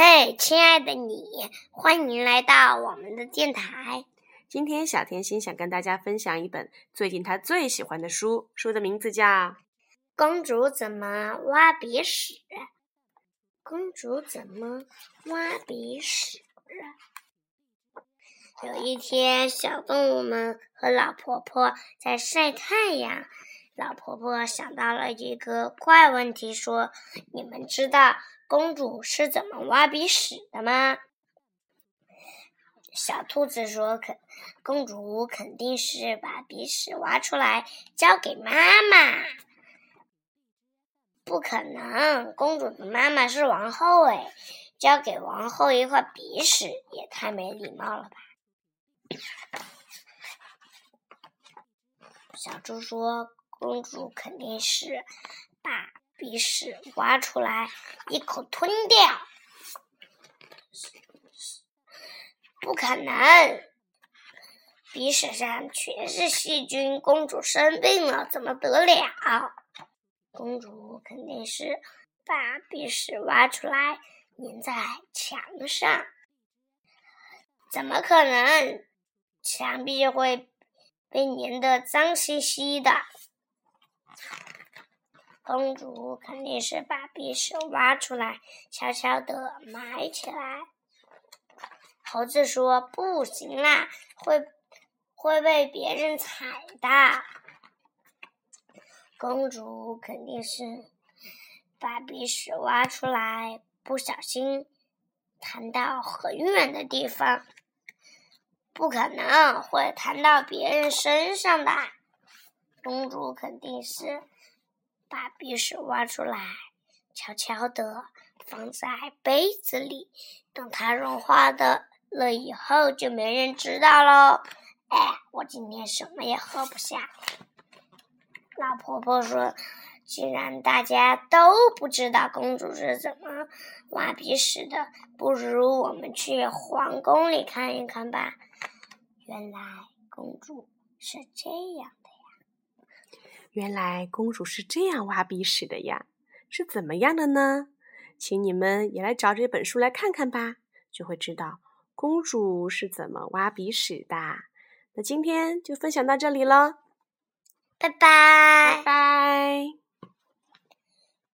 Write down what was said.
嘿，亲爱的你，欢迎来到我们的电台。今天小甜心想跟大家分享一本最近她最喜欢的书，书的名字叫《公主怎么挖鼻屎》。公主怎么挖鼻屎？有一天，小动物们和老婆婆在晒太阳。老婆婆想到了一个怪问题，说：“你们知道公主是怎么挖鼻屎的吗？”小兔子说：“肯，公主肯定是把鼻屎挖出来交给妈妈。”不可能，公主的妈妈是王后哎，交给王后一块鼻屎也太没礼貌了吧！小猪说。公主肯定是把鼻屎挖出来，一口吞掉。不可能，鼻屎上全是细菌，公主生病了怎么得了？公主肯定是把鼻屎挖出来粘在墙上，怎么可能？墙壁会被粘得脏兮兮的。公主肯定是把鼻屎挖出来，悄悄地埋起来。猴子说：“不行啦，会会被别人踩的。”公主肯定是把鼻屎挖出来，不小心弹到很远的地方。不可能会弹到别人身上的。公主肯定是。把鼻屎挖出来，悄悄地放在杯子里，等它融化的了以后，就没人知道喽。哎，我今天什么也喝不下。老婆婆说：“既然大家都不知道公主是怎么挖鼻屎的，不如我们去皇宫里看一看吧。”原来公主是这样的。原来公主是这样挖鼻屎的呀，是怎么样的呢？请你们也来找这本书来看看吧，就会知道公主是怎么挖鼻屎的。那今天就分享到这里了，拜拜，拜拜。